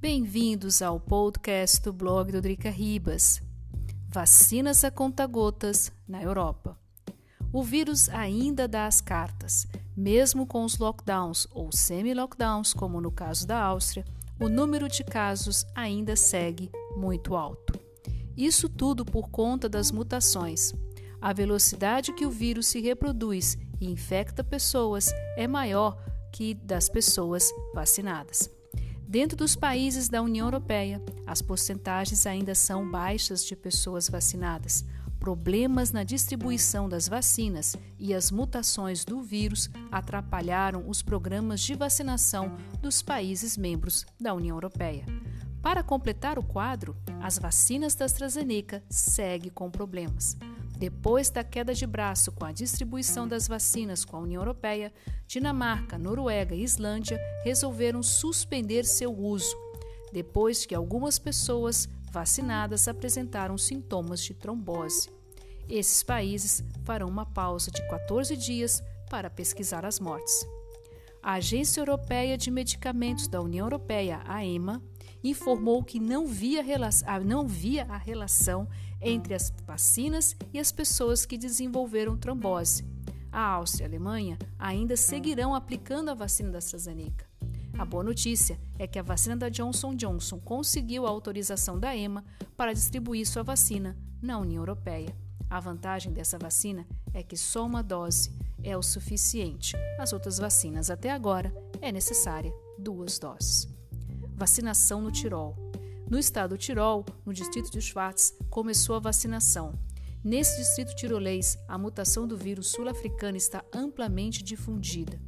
Bem-vindos ao podcast do blog do Drica Ribas. Vacinas a conta-gotas na Europa. O vírus ainda dá as cartas. Mesmo com os lockdowns ou semi-lockdowns, como no caso da Áustria, o número de casos ainda segue muito alto. Isso tudo por conta das mutações. A velocidade que o vírus se reproduz e infecta pessoas é maior que das pessoas vacinadas. Dentro dos países da União Europeia, as porcentagens ainda são baixas de pessoas vacinadas. Problemas na distribuição das vacinas e as mutações do vírus atrapalharam os programas de vacinação dos países membros da União Europeia. Para completar o quadro, as vacinas da AstraZeneca seguem com problemas. Depois da queda de braço com a distribuição das vacinas com a União Europeia, Dinamarca, Noruega e Islândia resolveram suspender seu uso, depois que algumas pessoas vacinadas apresentaram sintomas de trombose. Esses países farão uma pausa de 14 dias para pesquisar as mortes. A Agência Europeia de Medicamentos da União Europeia, a EMA, informou que não via, não via a relação entre as vacinas e as pessoas que desenvolveram trombose. A Áustria e a Alemanha ainda seguirão aplicando a vacina da AstraZeneca. A boa notícia é que a vacina da Johnson Johnson conseguiu a autorização da EMA para distribuir sua vacina na União Europeia. A vantagem dessa vacina é que só uma dose é o suficiente. As outras vacinas até agora é necessária duas doses. Vacinação no Tirol. No estado do Tirol, no distrito de Schwarz, começou a vacinação. Nesse distrito tirolês, a mutação do vírus sul-africano está amplamente difundida.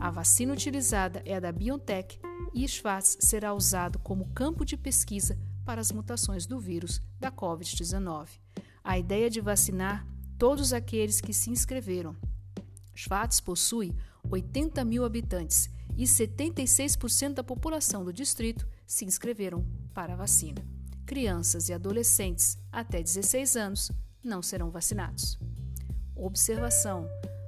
A vacina utilizada é a da BioNTech e Schwarz será usado como campo de pesquisa para as mutações do vírus da Covid-19. A ideia de vacinar todos aqueles que se inscreveram. Schwarz possui 80 mil habitantes e 76% da população do distrito se inscreveram para a vacina. Crianças e adolescentes até 16 anos não serão vacinados. Observação: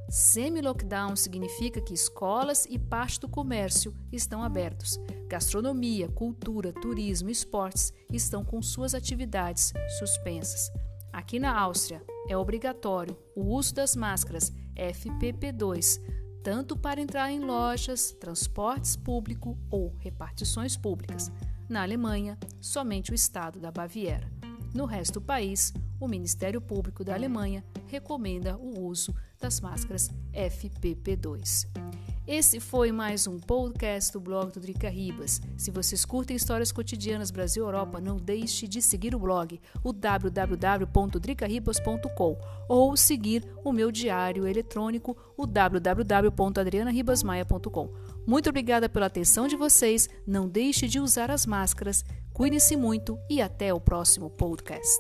Semi-lockdown significa que escolas e parte do comércio estão abertos. Gastronomia, cultura, turismo e esportes estão com suas atividades suspensas. Aqui na Áustria, é obrigatório o uso das máscaras FPP2 tanto para entrar em lojas, transportes público ou repartições públicas. Na Alemanha, somente o estado da Baviera. No resto do país, o Ministério Público da Alemanha recomenda o uso das máscaras FPP2. Esse foi mais um podcast do blog do Drica Ribas. Se vocês curtem histórias cotidianas Brasil Europa, não deixe de seguir o blog, o www.dricaribas.com, ou seguir o meu diário eletrônico, o www.adrianaribasmaia.com. Muito obrigada pela atenção de vocês. Não deixe de usar as máscaras. Cuide-se muito e até o próximo podcast.